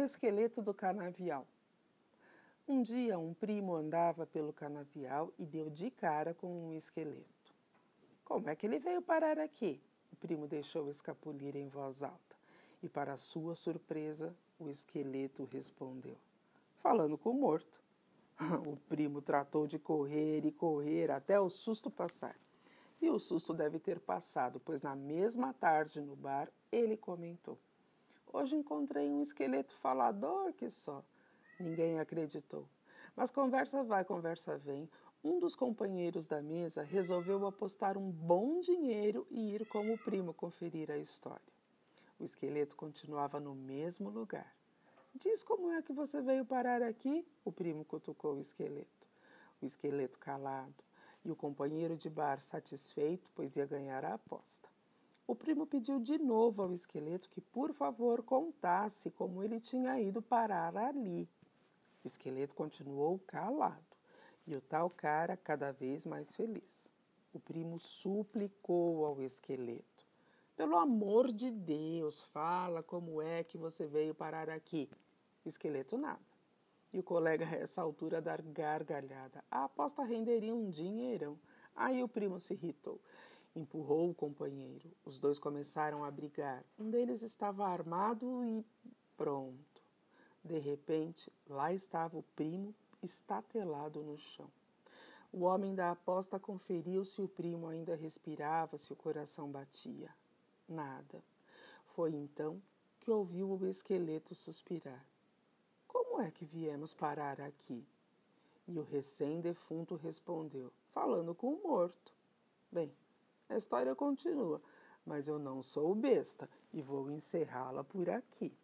esqueleto do canavial. Um dia, um primo andava pelo canavial e deu de cara com um esqueleto. Como é que ele veio parar aqui? O primo deixou escapulir em voz alta. E, para sua surpresa, o esqueleto respondeu, falando com o morto. O primo tratou de correr e correr até o susto passar. E o susto deve ter passado, pois na mesma tarde no bar ele comentou: Hoje encontrei um esqueleto falador que só. Ninguém acreditou. Mas conversa vai, conversa vem. Um dos companheiros da mesa resolveu apostar um bom dinheiro e ir com o primo conferir a história. O esqueleto continuava no mesmo lugar. Diz como é que você veio parar aqui? O primo cutucou o esqueleto. O esqueleto calado e o companheiro de bar satisfeito, pois ia ganhar a aposta. O primo pediu de novo ao esqueleto que, por favor, contasse como ele tinha ido parar ali. O esqueleto continuou calado e o tal cara cada vez mais feliz. O primo suplicou ao esqueleto: Pelo amor de Deus, fala como é que você veio parar aqui. O esqueleto nada. E o colega, a essa altura, dar gargalhada. A aposta renderia um dinheirão. Aí o primo se irritou. Empurrou o companheiro. Os dois começaram a brigar. Um deles estava armado e pronto. De repente, lá estava o primo estatelado no chão. O homem da aposta conferiu se o primo ainda respirava, se o coração batia. Nada. Foi então que ouviu o esqueleto suspirar. Como é que viemos parar aqui? E o recém-defunto respondeu, falando com o morto. Bem, a história continua, mas eu não sou besta e vou encerrá-la por aqui.